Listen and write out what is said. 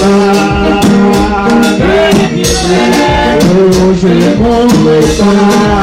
I was